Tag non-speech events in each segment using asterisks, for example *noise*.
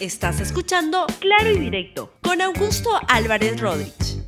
Estás escuchando Claro y Directo con Augusto Álvarez Rodríguez.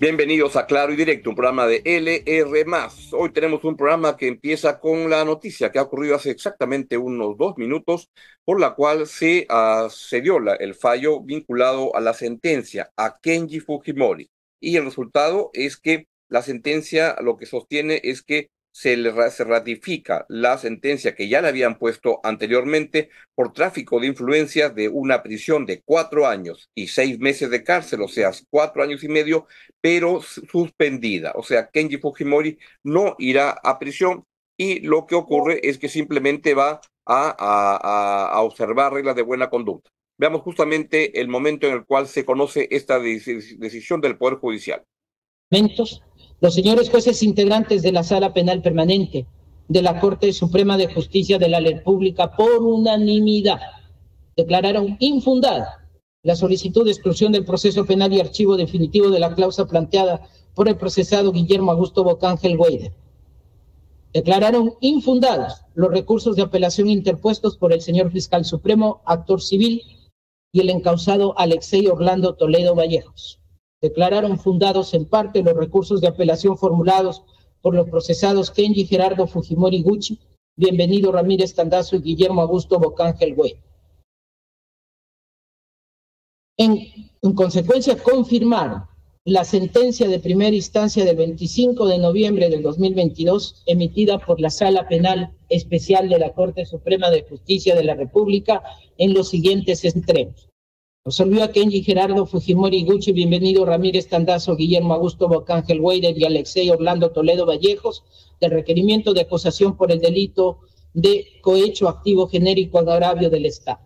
Bienvenidos a Claro y Directo, un programa de LR. Hoy tenemos un programa que empieza con la noticia que ha ocurrido hace exactamente unos dos minutos, por la cual se, uh, se dio el fallo vinculado a la sentencia a Kenji Fujimori. Y el resultado es que la sentencia lo que sostiene es que se, le, se ratifica la sentencia que ya le habían puesto anteriormente por tráfico de influencias de una prisión de cuatro años y seis meses de cárcel, o sea, cuatro años y medio, pero suspendida. O sea, Kenji Fujimori no irá a prisión y lo que ocurre es que simplemente va a, observar reglas de buena conducta. Veamos justamente el momento en el cual se conoce esta decisión del Poder Judicial. Los señores jueces integrantes de la Sala Penal Permanente de la Corte Suprema de Justicia de la República, por unanimidad, declararon infundada la solicitud de exclusión del proceso penal y archivo definitivo de la causa planteada por el procesado Guillermo Augusto Bocángel Weider. Declararon infundados los recursos de apelación interpuestos por el señor fiscal supremo, actor civil, y el encausado Alexei Orlando Toledo Vallejos declararon fundados en parte los recursos de apelación formulados por los procesados Kenji Gerardo Fujimori Gucci, Bienvenido Ramírez Tandazo y Guillermo Augusto Bocángel Güey. En, en consecuencia, confirmaron la sentencia de primera instancia del 25 de noviembre del 2022 emitida por la Sala Penal Especial de la Corte Suprema de Justicia de la República en los siguientes extremos. Resolvió a Kenji Gerardo Fujimori Gucci, bienvenido Ramírez Tandazo, Guillermo Augusto Bocángel Weider y Alexei Orlando Toledo Vallejos del requerimiento de acusación por el delito de cohecho activo genérico agravio del Estado.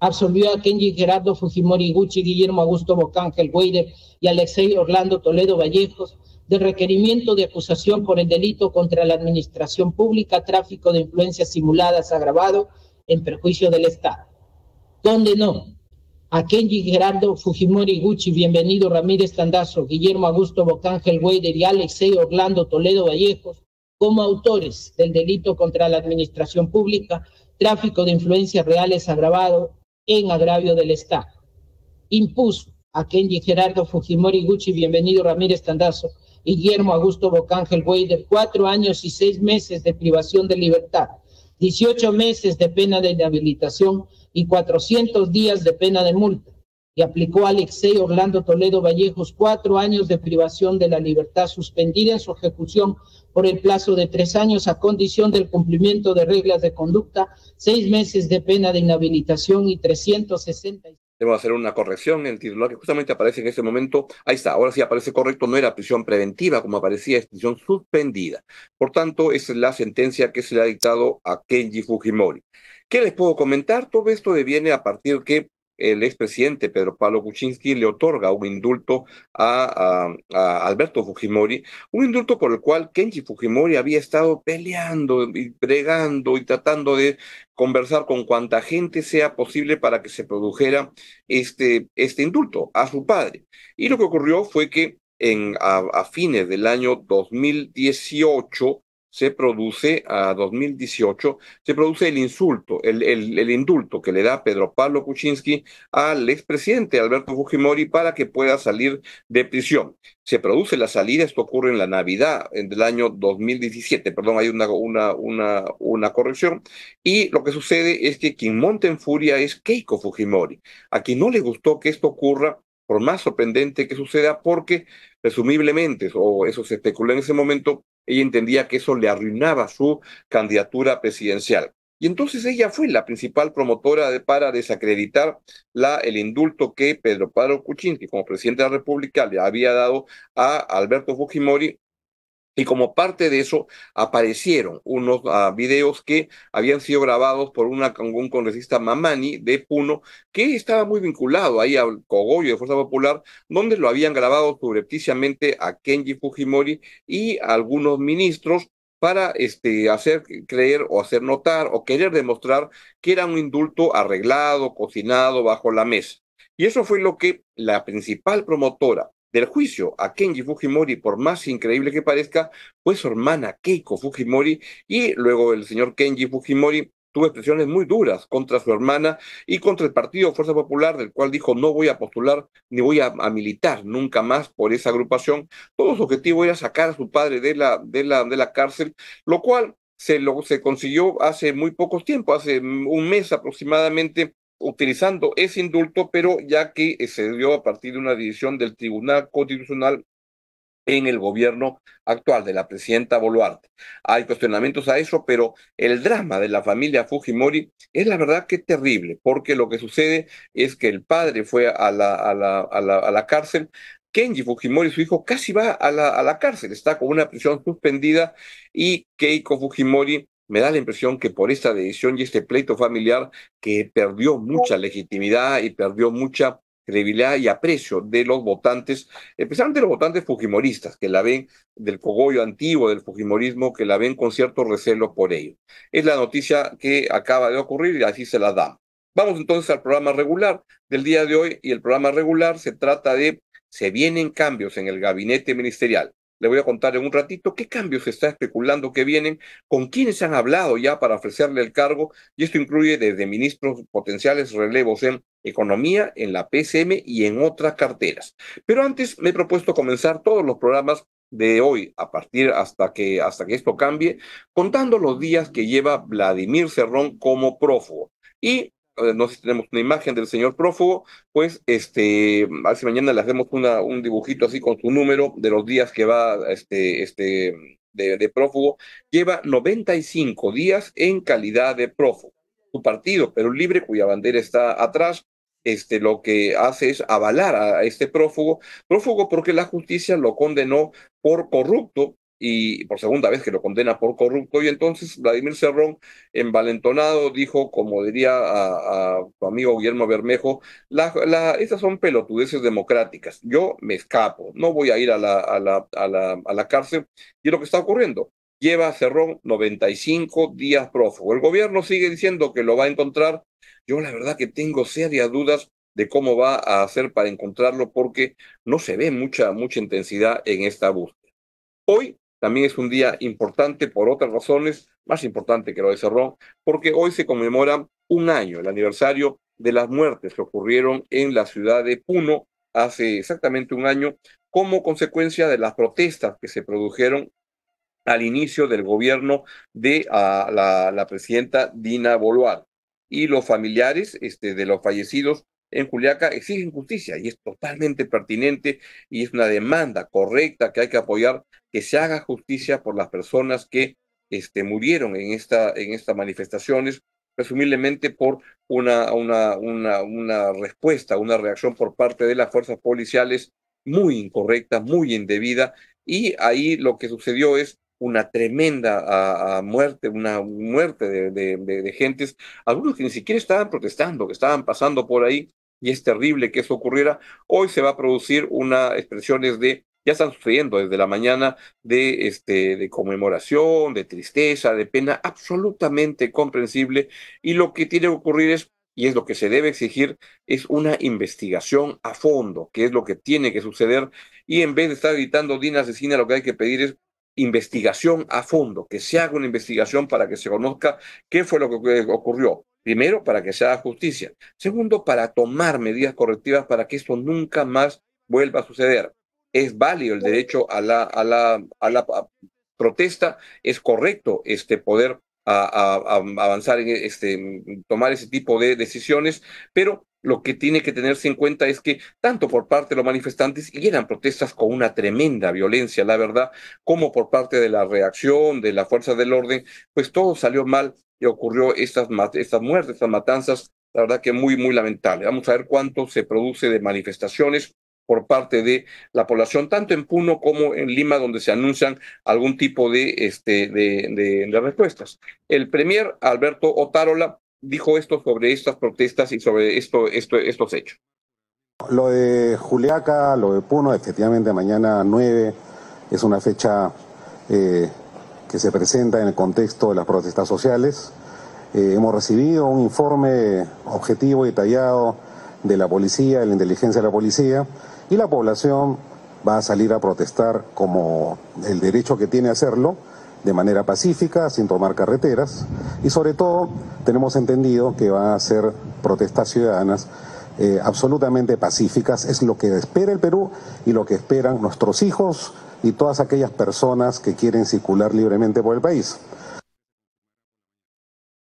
Absolvió a Kenji Gerardo Fujimori Gucci, Guillermo Augusto Bocángel Weider y Alexei Orlando Toledo Vallejos del requerimiento de acusación por el delito contra la administración pública, tráfico de influencias simuladas agravado en perjuicio del Estado. Condenó a Kenji Gerardo Fujimori Gucci, bienvenido Ramírez Tandazo, Guillermo Augusto Bocángel Weider y Alexei Orlando Toledo Vallejos como autores del delito contra la administración pública, tráfico de influencias reales agravado en agravio del Estado. Impuso a Kenji Gerardo Fujimori Gucci, bienvenido Ramírez Tandazo, Guillermo Augusto Bocángel Weider, cuatro años y seis meses de privación de libertad, 18 meses de pena de inhabilitación y 400 días de pena de multa. Y aplicó a Alexei Orlando Toledo Vallejos cuatro años de privación de la libertad suspendida en su ejecución por el plazo de tres años a condición del cumplimiento de reglas de conducta, seis meses de pena de inhabilitación y 360. Debo hacer una corrección en el titular que justamente aparece en ese momento. Ahí está, ahora sí aparece correcto, no era prisión preventiva como aparecía, es prisión suspendida. Por tanto, es la sentencia que se le ha dictado a Kenji Fujimori. ¿Qué les puedo comentar? Todo esto deviene a partir que el expresidente Pedro Pablo Kuczynski le otorga un indulto a, Alberto Fujimori, un indulto por el cual Kenji Fujimori había estado peleando y bregando y tratando de conversar con cuanta gente sea posible para que se produjera este, este indulto a su padre. Y lo que ocurrió fue que en, a, a fines del año 2018, se produce a 2018, se produce el insulto, el, el, indulto que le da Pedro Pablo Kuczynski al expresidente Alberto Fujimori para que pueda salir de prisión. Se produce la salida, esto ocurre en la Navidad del año 2017, perdón, hay una, una, una, una corrección, y lo que sucede es que quien monta en furia es Keiko Fujimori, a quien no le gustó que esto ocurra, por más sorprendente que suceda, porque presumiblemente, o eso se especuló en ese momento, ella entendía que eso le arruinaba su candidatura presidencial. Y entonces ella fue la principal promotora para desacreditar el indulto que Pedro Pablo Kuczynski, como presidente de la República, le había dado a Alberto Fujimori y como parte de eso aparecieron unos uh, videos que habían sido grabados por una, un congresista Mamani de Puno, que estaba muy vinculado ahí al cogollo de Fuerza Popular, donde lo habían grabado subrepticiamente a Kenji Fujimori y a algunos ministros para este, hacer creer o hacer notar o querer demostrar que era un indulto arreglado, cocinado bajo la mesa. Y eso fue lo que la principal promotora del juicio a Kenji Fujimori, por más increíble que parezca, fue su hermana Keiko Fujimori y luego el señor Kenji Fujimori tuvo expresiones muy duras contra su hermana y contra el partido Fuerza Popular, del cual dijo no voy a postular ni voy a, militar nunca más por esa agrupación. Todo su objetivo era sacar a su padre de la, de la, de la cárcel, lo cual se, lo, se consiguió hace muy poco tiempo, hace un mes aproximadamente, utilizando ese indulto, pero ya que se dio a partir de una decisión del Tribunal Constitucional en el gobierno actual de la presidenta Boluarte. Hay cuestionamientos a eso, pero el drama de la familia Fujimori es la verdad que terrible, porque lo que sucede es que el padre fue a la, a la, a la, a la cárcel, Kenji Fujimori, su hijo, casi va a la, a la cárcel, está con una prisión suspendida y Keiko Fujimori me da la impresión que por esta decisión y este pleito familiar que perdió mucha legitimidad y perdió mucha credibilidad y aprecio de los votantes, especialmente los votantes fujimoristas, que la ven del cogollo antiguo del fujimorismo, que la ven con cierto recelo por ello. Es la noticia que acaba de ocurrir y así se la damos. Vamos entonces al programa regular del día de hoy y el programa regular se trata de se vienen cambios en el gabinete ministerial. Le voy a contar en un ratito qué cambios se está especulando que vienen, con quiénes han hablado ya para ofrecerle el cargo, y esto incluye desde ministros potenciales relevos en economía, en la PCM y en otras carteras. Pero antes me he propuesto comenzar todos los programas de hoy, a partir hasta que, hasta que esto cambie, contando los días que lleva Vladimir Cerrón como prófugo. Y no sé si tenemos una imagen del señor prófugo, pues este, a mañana le hacemos una, un dibujito así con su número de los días que va este, este, de, de prófugo. Lleva 95 días en calidad de prófugo. Su partido, Perú Libre, cuya bandera está atrás, este, lo que hace es avalar a este prófugo, prófugo porque la justicia lo condenó por corrupto y por segunda vez que lo condena por corrupto. Y entonces Vladimir Cerrón, envalentonado, dijo, como diría a, tu amigo Guillermo Bermejo, la, estas son pelotudeces democráticas. Yo me escapo, no voy a ir a la, a la, a la, a la cárcel. Y lo que está ocurriendo, lleva a Cerrón 95 días prófugo. El gobierno sigue diciendo que lo va a encontrar. Yo la verdad que tengo serias dudas de cómo va a hacer para encontrarlo porque no se ve mucha, mucha intensidad en esta búsqueda. Hoy también es un día importante por otras razones, más importante que lo de Cerrón, porque hoy se conmemora un año, el aniversario de las muertes que ocurrieron en la ciudad de Puno hace exactamente un año, como consecuencia de las protestas que se produjeron al inicio del gobierno de la, la, presidenta Dina Boluarte. Y los familiares este, de los fallecidos en Juliaca exigen justicia y es totalmente pertinente y es una demanda correcta que hay que apoyar que se haga justicia por las personas que este, murieron en, esta, en estas manifestaciones, presumiblemente por una, una, una, una respuesta, una reacción por parte de las fuerzas policiales muy incorrecta, muy indebida, y ahí lo que sucedió es una tremenda muerte, una muerte de, de, de, gentes, algunos que ni siquiera estaban protestando, que estaban pasando por ahí, y es terrible que eso ocurriera. Hoy se va a producir una expresiones de ya están sucediendo desde la mañana de, este, de conmemoración, de tristeza, de pena, absolutamente comprensible. Y lo que tiene que ocurrir es, y es lo que se debe exigir, es una investigación a fondo, que es lo que tiene que suceder. Y en vez de estar gritando Dina asesina, lo que hay que pedir es investigación a fondo, que se haga una investigación para que se conozca qué fue lo que ocurrió. Primero, para que se haga justicia. Segundo, para tomar medidas correctivas para que esto nunca más vuelva a suceder es válido el derecho a la, a la, a la protesta, es correcto este poder a, avanzar en este, tomar ese tipo de decisiones, pero lo que tiene que tenerse en cuenta es que tanto por parte de los manifestantes, y eran protestas con una tremenda violencia, la verdad, como por parte de la reacción de la fuerza del orden, pues todo salió mal y ocurrió estas, estas muertes, estas matanzas, la verdad que muy, muy lamentable. Vamos a ver cuánto se produce de manifestaciones por parte de la población, tanto en Puno como en Lima, donde se anuncian algún tipo de, este, de, de, respuestas. El premier Alberto Otárola dijo esto sobre estas protestas y sobre esto, esto, estos hechos. Lo de Juliaca, lo de Puno, efectivamente mañana 9 es una fecha eh, que se presenta en el contexto de las protestas sociales. Eh, hemos recibido un informe objetivo y detallado de la policía, de la inteligencia de la policía, y la población va a salir a protestar como el derecho que tiene a hacerlo, de manera pacífica, sin tomar carreteras, y sobre todo tenemos entendido que va a ser protestas ciudadanas eh, absolutamente pacíficas. Es lo que espera el Perú y lo que esperan nuestros hijos y todas aquellas personas que quieren circular libremente por el país.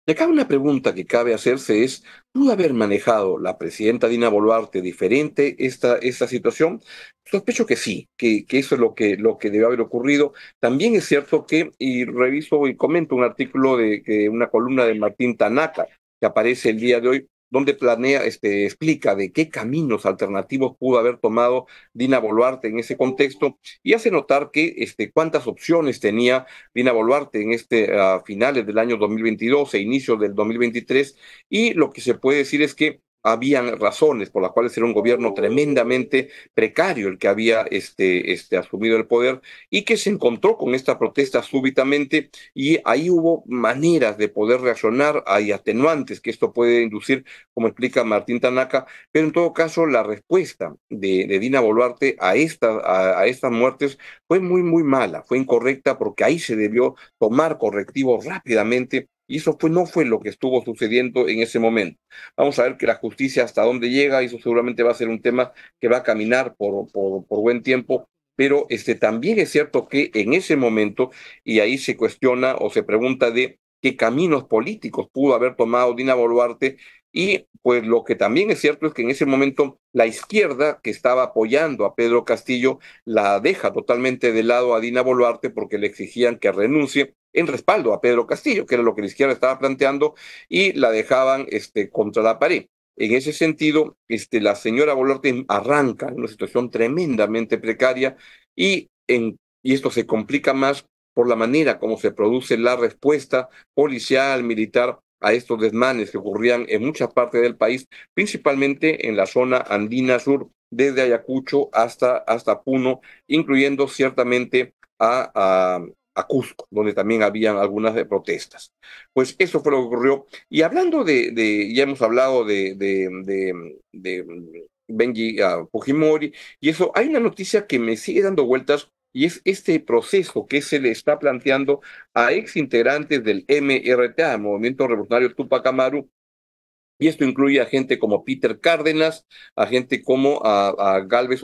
De acá una pregunta que cabe hacerse es, ¿pudo haber manejado la presidenta Dina Boluarte diferente esta, esta situación? Sospecho que sí, que, que, eso es lo que, lo que debe haber ocurrido. También es cierto que, y reviso y comento un artículo de una columna de Martín Tanaka, que aparece el día de hoy, donde planea, este, explica de qué caminos alternativos pudo haber tomado Dina Boluarte en ese contexto y hace notar que este, cuántas opciones tenía Dina Boluarte en este a finales del año 2022 e inicio del 2023 y lo que se puede decir es que habían razones por las cuales era un gobierno tremendamente precario el que había este, este, asumido el poder y que se encontró con esta protesta súbitamente. Y ahí hubo maneras de poder reaccionar, hay atenuantes que esto puede inducir, como explica Martín Tanaka, pero en todo caso la respuesta de, Dina Boluarte a, esta, a, a estas muertes fue muy, muy mala, fue incorrecta porque ahí se debió tomar correctivos rápidamente y eso fue, no fue lo que estuvo sucediendo en ese momento. Vamos a ver que la justicia hasta dónde llega, y eso seguramente va a ser un tema que va a caminar por, por, por buen tiempo, pero este, también es cierto que en ese momento, y ahí se cuestiona o se pregunta de qué caminos políticos pudo haber tomado Dina Boluarte, y pues lo que también es cierto es que en ese momento la izquierda que estaba apoyando a Pedro Castillo la deja totalmente de lado a Dina Boluarte porque le exigían que renuncie en respaldo a Pedro Castillo, que era lo que la izquierda estaba planteando, y la dejaban este, contra la pared. En ese sentido, este, la señora Boluarte arranca en una situación tremendamente precaria y, en, y esto se complica más por la manera como se produce la respuesta policial, militar a estos desmanes que ocurrían en muchas partes del país, principalmente en la zona andina sur, desde Ayacucho hasta, hasta Puno, incluyendo ciertamente a, a Cusco, donde también habían algunas de protestas. Pues eso fue lo que ocurrió. Y hablando de, ya hemos hablado de, de, de Benji uh, Fujimori, y eso, hay una noticia que me sigue dando vueltas, y es este proceso que se le está planteando a ex integrantes del MRTA, Movimiento Revolucionario Tupac Amaru, y esto incluye a gente como Peter Cárdenas, a gente como a, Galvez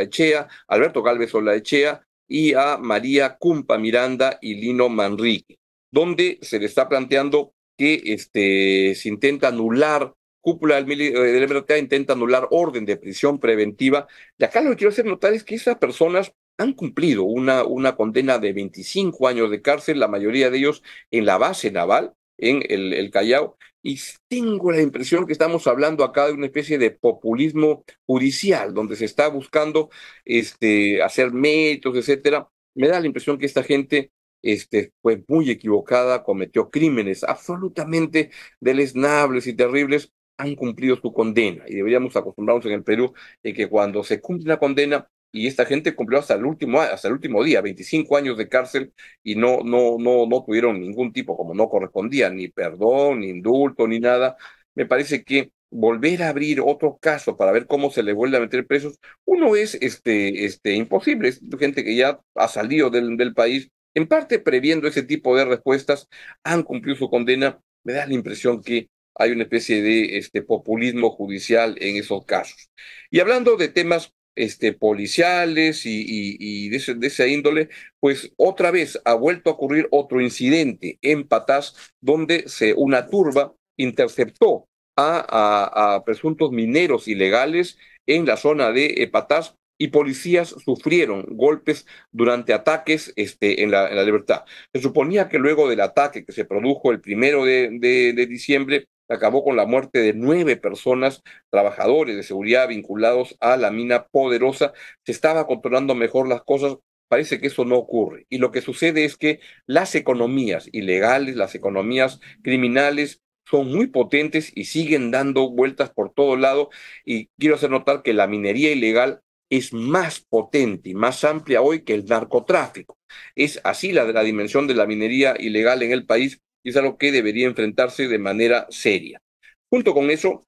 Echea, Alberto Galvez Echea y a María Cumpa Miranda y Lino Manrique, donde se le está planteando que este, se intenta anular cúpula del, del MRTA intenta anular orden de prisión preventiva. Y acá lo que quiero hacer notar es que esas personas han cumplido una, una condena de 25 años de cárcel, la mayoría de ellos en la base naval, en el, el Callao, y tengo la impresión que estamos hablando acá de una especie de populismo judicial, donde se está buscando este, hacer méritos, etcétera. Me da la impresión que esta gente este, fue muy equivocada, cometió crímenes absolutamente deleznables y terribles, han cumplido su condena. Y deberíamos acostumbrarnos en el Perú en que cuando se cumple una condena, y esta gente cumplió hasta el último hasta el último día 25 años de cárcel y no no no no tuvieron ningún tipo como no correspondía ni perdón ni indulto ni nada. Me parece que volver a abrir otro caso para ver cómo se le vuelve a meter presos uno es este este imposible. Es gente que ya ha salido del, del país en parte previendo ese tipo de respuestas han cumplido su condena. Me da la impresión que hay una especie de este populismo judicial en esos casos. Y hablando de temas este, policiales y, de, de, esa índole, pues otra vez ha vuelto a ocurrir otro incidente en Patás, donde se, una turba interceptó a, presuntos mineros ilegales en la zona de Patás y policías sufrieron golpes durante ataques este, en, la, libertad. Se suponía que luego del ataque que se produjo el primero de diciembre, acabó con la muerte de nueve personas, trabajadores de seguridad vinculados a la mina poderosa. Se estaba controlando mejor las cosas. Parece que eso no ocurre. Y lo que sucede es que las economías ilegales, las economías criminales, son muy potentes y siguen dando vueltas por todo lado. Y quiero hacer notar que la minería ilegal es más potente y más amplia hoy que el narcotráfico. Es así la, la dimensión de la minería ilegal en el país es algo que debería enfrentarse de manera seria. Junto con eso,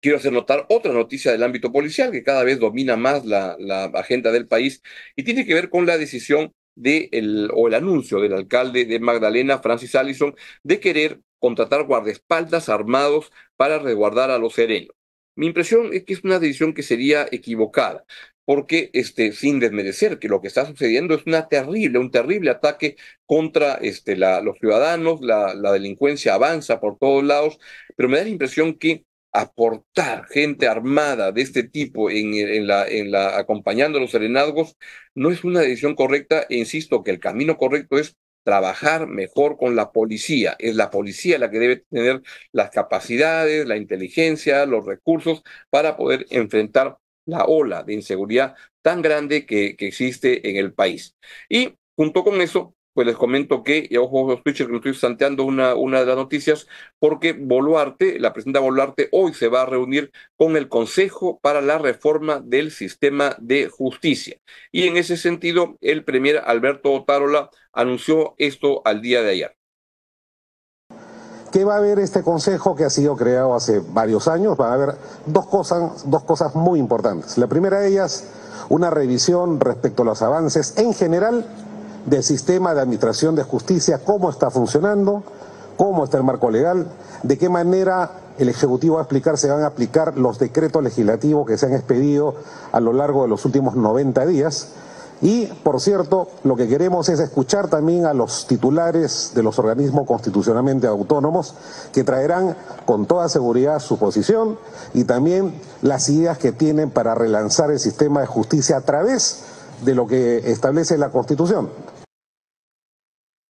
quiero hacer notar otra noticia del ámbito policial que cada vez domina más la, agenda del país y tiene que ver con la decisión de el, o el anuncio del alcalde de Magdalena, Francis Allison, de querer contratar guardaespaldas armados para resguardar a los serenos. Mi impresión es que es una decisión que sería equivocada, porque este, sin desmerecer que lo que está sucediendo es una terrible, un terrible ataque contra este, los ciudadanos, la, delincuencia avanza por todos lados, pero me da la impresión que aportar gente armada de este tipo en la, acompañando a los serenazgos no es una decisión correcta e insisto que el camino correcto es trabajar mejor con la policía. Es la policía la que debe tener las capacidades, la inteligencia, los recursos para poder enfrentar la ola de inseguridad tan grande que, que existe en el país. Y junto con eso, pues les comento que, y ojo, que estoy santeando una, una de las noticias, porque Boluarte, la presidenta Boluarte, hoy se va a reunir con el Consejo para la Reforma del Sistema de Justicia. Y en ese sentido, el premier Alberto Otárola anunció esto al día de ayer. ¿Qué va a haber este consejo que ha sido creado hace varios años? Va a haber dos cosas, dos cosas muy importantes. La primera de ellas, una revisión respecto a los avances en general del sistema de administración de justicia, cómo está funcionando, cómo está el marco legal, de qué manera el Ejecutivo va a explicar, se van a aplicar los decretos legislativos que se han expedido a lo largo de los últimos 90 días. Y, por cierto, lo que queremos es escuchar también a los titulares de los organismos constitucionalmente autónomos que traerán con toda seguridad su posición y también las ideas que tienen para relanzar el sistema de justicia a través de lo que establece la Constitución.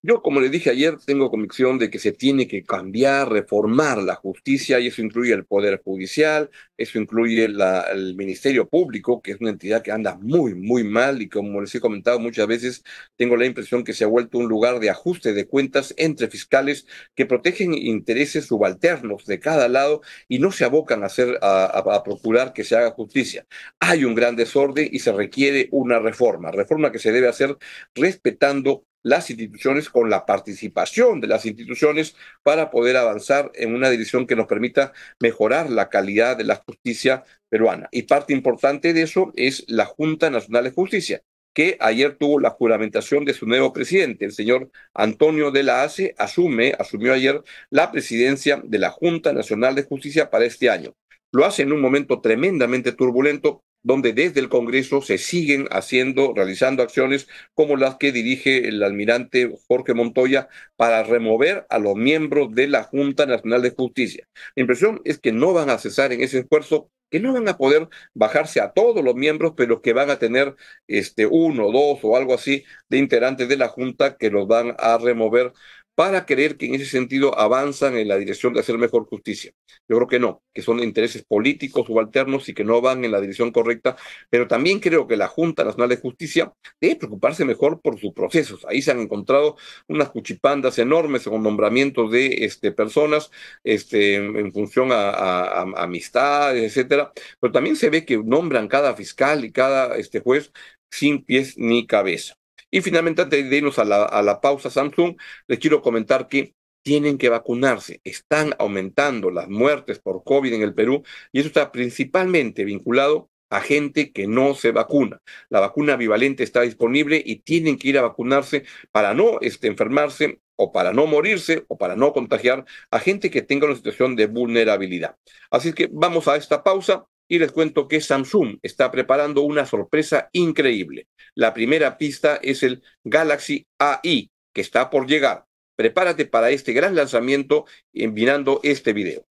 Yo, como le dije ayer, tengo convicción de que se tiene que cambiar, reformar la justicia y eso incluye el Poder Judicial, eso incluye la, el Ministerio Público, que es una entidad que anda muy, muy mal y como les he comentado muchas veces, tengo la impresión que se ha vuelto un lugar de ajuste de cuentas entre fiscales que protegen intereses subalternos de cada lado y no se abocan a, hacer, a, a procurar que se haga justicia. Hay un gran desorden y se requiere una reforma, reforma que se debe hacer respetando las instituciones con la participación de las instituciones para poder avanzar en una dirección que nos permita mejorar la calidad de la justicia peruana. Y parte importante de eso es la Junta Nacional de Justicia, que ayer tuvo la juramentación de su nuevo presidente, el señor Antonio de la ACE, asume, asumió ayer la presidencia de la Junta Nacional de Justicia para este año. Lo hace en un momento tremendamente turbulento donde desde el Congreso se siguen haciendo, realizando acciones como las que dirige el almirante Jorge Montoya para remover a los miembros de la Junta Nacional de Justicia. La impresión es que no van a cesar en ese esfuerzo que no van a poder bajarse a todos los miembros, pero que van a tener este uno, dos o algo así de integrantes de la Junta que los van a remover para creer que en ese sentido avanzan en la dirección de hacer mejor justicia. Yo creo que no, que son intereses políticos subalternos y que no van en la dirección correcta, pero también creo que la Junta Nacional de Justicia debe preocuparse mejor por sus procesos. Ahí se han encontrado unas cuchipandas enormes con nombramientos de este, personas este, en función a, a, amistades, etcétera, pero también se ve que nombran cada fiscal y cada este, juez sin pies ni cabeza. Y finalmente, antes de irnos a la, a la pausa Samsung, les quiero comentar que tienen que vacunarse. Están aumentando las muertes por COVID en el Perú y eso está principalmente vinculado a gente que no se vacuna. La vacuna bivalente está disponible y tienen que ir a vacunarse para no este, enfermarse o para no morirse o para no contagiar a gente que tenga una situación de vulnerabilidad. Así que vamos a esta pausa y les cuento que Samsung está preparando una sorpresa increíble. La primera pista es el Galaxy AI, que está por llegar. Prepárate para este gran lanzamiento enviando este video.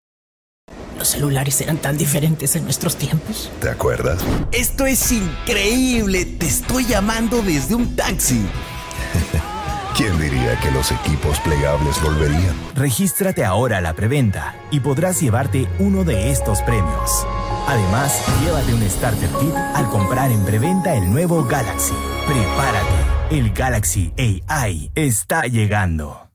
Los celulares eran tan diferentes en nuestros tiempos. ¿Te acuerdas? Esto es increíble. Te estoy llamando desde un taxi. *laughs* ¿Quién diría que los equipos plegables volverían? Regístrate ahora a la preventa y podrás llevarte uno de estos premios. Además, llévate un starter kit al comprar en preventa el nuevo Galaxy. Prepárate, el Galaxy AI está llegando.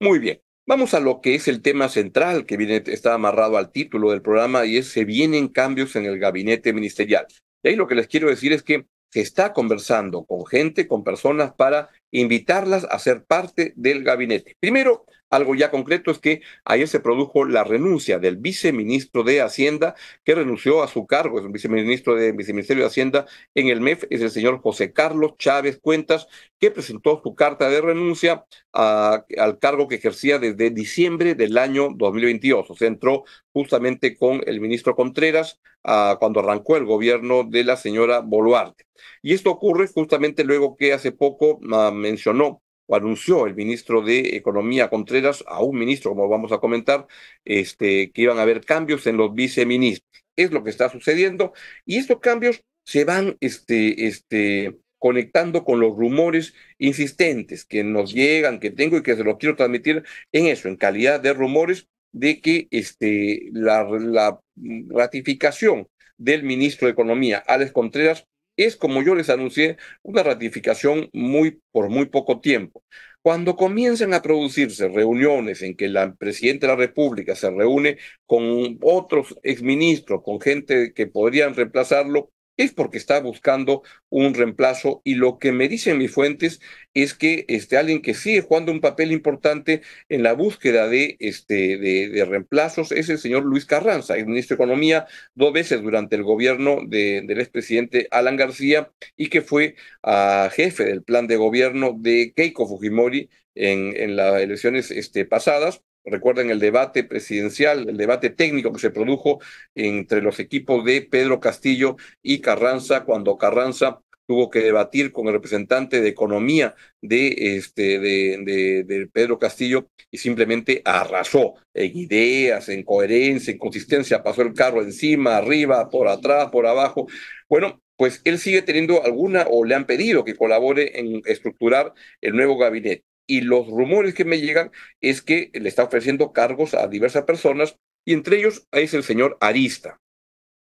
Muy bien. Vamos a lo que es el tema central que viene, está amarrado al título del programa y es se vienen cambios en el gabinete ministerial. Y ahí lo que les quiero decir es que se está conversando con gente, con personas para invitarlas a ser parte del gabinete. Primero, algo ya concreto es que ayer se produjo la renuncia del viceministro de Hacienda, que renunció a su cargo, es el viceministro de Viceministerio de Hacienda en el MEF, es el señor José Carlos Chávez Cuentas, que presentó su carta de renuncia al cargo que ejercía desde diciembre del año 2022. O sea, entró justamente con el ministro Contreras cuando arrancó el gobierno de la señora Boluarte. Y esto ocurre justamente luego que hace poco mencionó o anunció el ministro de Economía Contreras a un ministro, como vamos a comentar, este, que iban a haber cambios en los viceministros. Es lo que está sucediendo y estos cambios se van este, este, conectando con los rumores insistentes que nos llegan, que tengo y que se los quiero transmitir en eso, en calidad de rumores de que este, la, la ratificación del ministro de Economía, Alex Contreras, es, como yo les anuncié, una ratificación muy por muy poco tiempo. Cuando comienzan a producirse reuniones en que el presidente de la República se reúne con otros exministros, con gente que podrían reemplazarlo, es porque está buscando un reemplazo y lo que me dicen mis fuentes es que este, alguien que sigue jugando un papel importante en la búsqueda de, este, de, reemplazos es el señor Luis Carranza, el ministro de Economía, dos veces durante el gobierno de, del expresidente Alan García y que fue a jefe del plan de gobierno de Keiko Fujimori en, en las elecciones este, pasadas Recuerden el debate presidencial, el debate técnico que se produjo entre los equipos de Pedro Castillo y Carranza, cuando Carranza tuvo que debatir con el representante de economía de, este, de, Pedro Castillo y simplemente arrasó en ideas, en coherencia, en consistencia, pasó el carro encima, arriba, por atrás, por abajo. Bueno, pues él sigue teniendo alguna o le han pedido que colabore en estructurar el nuevo gabinete y los rumores que me llegan es que le está ofreciendo cargos a diversas personas y entre ellos es el señor Arista,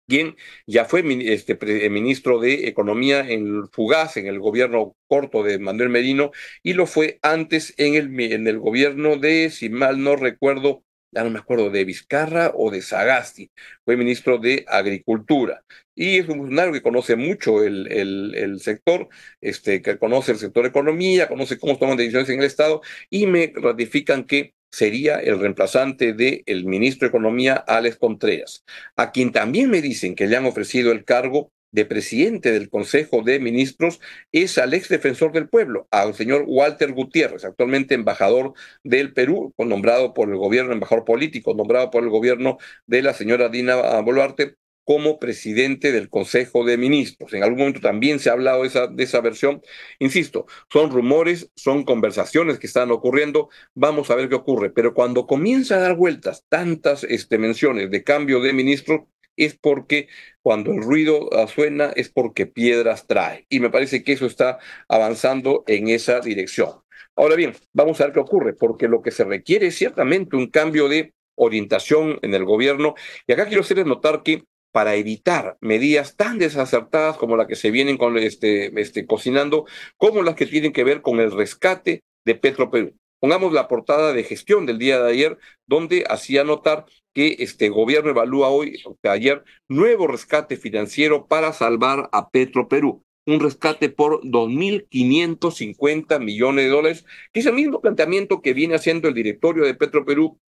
quien ya fue este, ministro de Economía en Fugaz, en el gobierno corto de Manuel Merino, y lo fue antes en el, en el gobierno de, si mal no recuerdo, ya no me acuerdo, de Vizcarra o de Sagasti, fue ministro de Agricultura. Y es un funcionario que conoce mucho el, el, sector, este, que conoce el sector economía, conoce cómo toman decisiones en el Estado, y me ratifican que sería el reemplazante del el ministro de Economía, Alex Contreras, a quien también me dicen que le han ofrecido el cargo de presidente del Consejo de Ministros es al ex defensor del pueblo, al señor Walter Gutiérrez, actualmente embajador del Perú, nombrado por el gobierno, embajador político, nombrado por el gobierno de la señora Dina Boluarte como presidente del Consejo de Ministros. En algún momento también se ha hablado de esa, de esa versión. Insisto, son rumores, son conversaciones que están ocurriendo. Vamos a ver qué ocurre. Pero cuando comienza a dar vueltas tantas este, menciones de cambio de ministros, es porque cuando el ruido ah, suena es porque piedras trae. Y me parece que eso está avanzando en esa dirección. Ahora bien, vamos a ver qué ocurre, porque lo que se requiere es ciertamente un cambio de orientación en el gobierno. Y acá quiero hacerles notar que para evitar medidas tan desacertadas como la que se vienen con este, este, cocinando, como las que tienen que ver con el rescate de Petroperú. Pongamos la portada de gestión del día de ayer, donde hacía notar que este gobierno evalúa hoy, ayer, nuevo rescate financiero para salvar a Petro Perú. Un rescate por 2.550 millones de dólares, que es el mismo planteamiento que viene haciendo el directorio de Petro Perú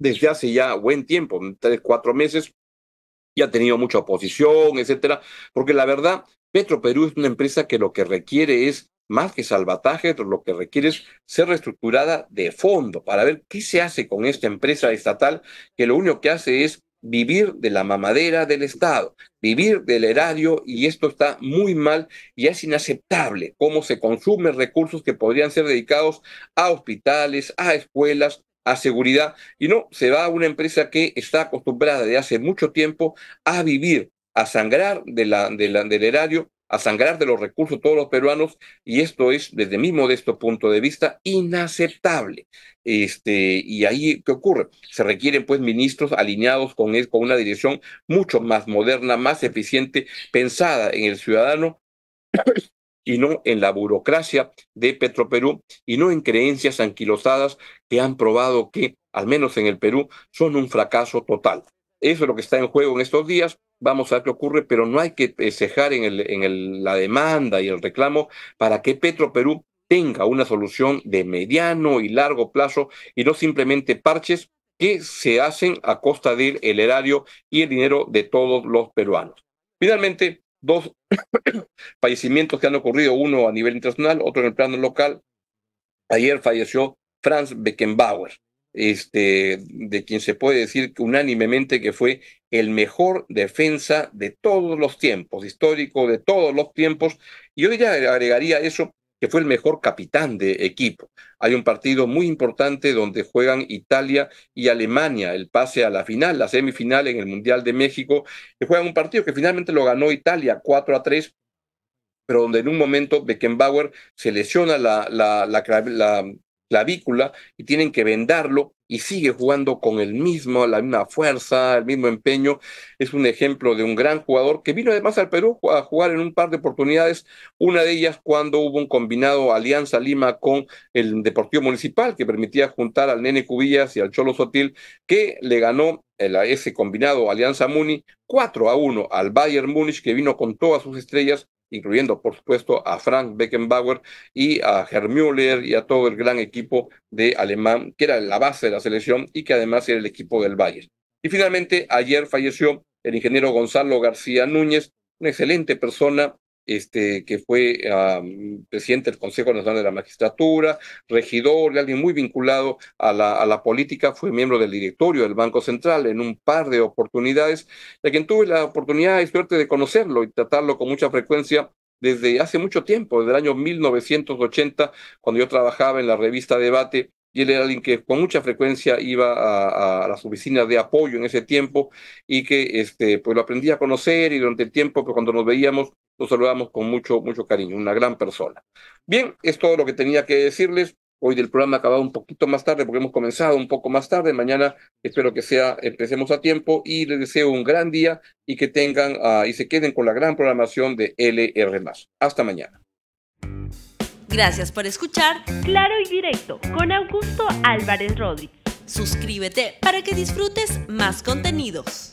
desde hace ya buen tiempo, tres, cuatro meses, y ha tenido mucha oposición, etcétera, porque la verdad, Petro Perú es una empresa que lo que requiere es más que salvataje, lo que requiere es ser reestructurada de fondo para ver qué se hace con esta empresa estatal que lo único que hace es vivir de la mamadera del Estado, vivir del erario, y esto está muy mal y es inaceptable cómo se consumen recursos que podrían ser dedicados a hospitales, a escuelas, a seguridad, y no, se va a una empresa que está acostumbrada de hace mucho tiempo a vivir, a sangrar de la, de la, del erario a sangrar de los recursos todos los peruanos y esto es, desde mi modesto punto de vista, inaceptable. Este, y ahí, ¿qué ocurre? Se requieren pues ministros alineados con, con una dirección mucho más moderna, más eficiente, pensada en el ciudadano y no en la burocracia de Petroperú y no en creencias anquilosadas que han probado que, al menos en el Perú, son un fracaso total. Eso es lo que está en juego en estos días vamos a ver qué ocurre, pero no hay que cejar en, el, en el, la demanda y el reclamo para que Petro Perú tenga una solución de mediano y largo plazo y no simplemente parches que se hacen a costa del erario y el dinero de todos los peruanos. Finalmente, dos *coughs* fallecimientos que han ocurrido, uno a nivel internacional, otro en el plano local. Ayer falleció Franz Beckenbauer, este, de quien se puede decir unánimemente que fue el mejor defensa de todos los tiempos, histórico de todos los tiempos. Y yo ya agregaría eso, que fue el mejor capitán de equipo. Hay un partido muy importante donde juegan Italia y Alemania, el pase a la final, la semifinal en el Mundial de México, que juegan un partido que finalmente lo ganó Italia 4 a 3 pero donde en un momento Beckenbauer se lesiona la, clavícula y tienen que vendarlo y sigue jugando con el mismo, la misma fuerza, el mismo empeño. Es un ejemplo de un gran jugador que vino además al Perú a jugar en un par de oportunidades, una de ellas cuando hubo un combinado Alianza Lima con el Deportivo Municipal que permitía juntar al Nene Cubillas y al Cholo Sotil, que le ganó el, ese combinado Alianza Muni 4 a 1 al Bayern Múnich que vino con todas sus estrellas incluyendo por supuesto a Frank Beckenbauer y a Herr Müller y a todo el gran equipo de alemán, que era la base de la selección y que además era el equipo del Bayern. Y finalmente, ayer falleció el ingeniero Gonzalo García Núñez, una excelente persona, este, que fue presidente del Consejo Nacional de la Magistratura, regidor, alguien muy vinculado a la, política, fue miembro del directorio del Banco Central en un par de oportunidades, de quien tuve la oportunidad y suerte de conocerlo y tratarlo con mucha frecuencia desde hace mucho tiempo, desde el año 1980, cuando yo trabajaba en la revista Debate, y él era alguien que con mucha frecuencia iba a, a, las oficinas de apoyo en ese tiempo y que este, pues lo aprendí a conocer y durante el tiempo, pues cuando nos veíamos, lo saludamos con mucho, mucho cariño, una gran persona. Bien, es todo lo que tenía que decirles. Hoy del programa ha acabado un poquito más tarde porque hemos comenzado un poco más tarde. Mañana espero que sea, empecemos a tiempo y les deseo un gran día y que tengan uh, y se queden con la gran programación de LR. Hasta mañana. Gracias por escuchar Claro y Directo con Augusto Álvarez Rodríguez. Suscríbete para que disfrutes más contenidos.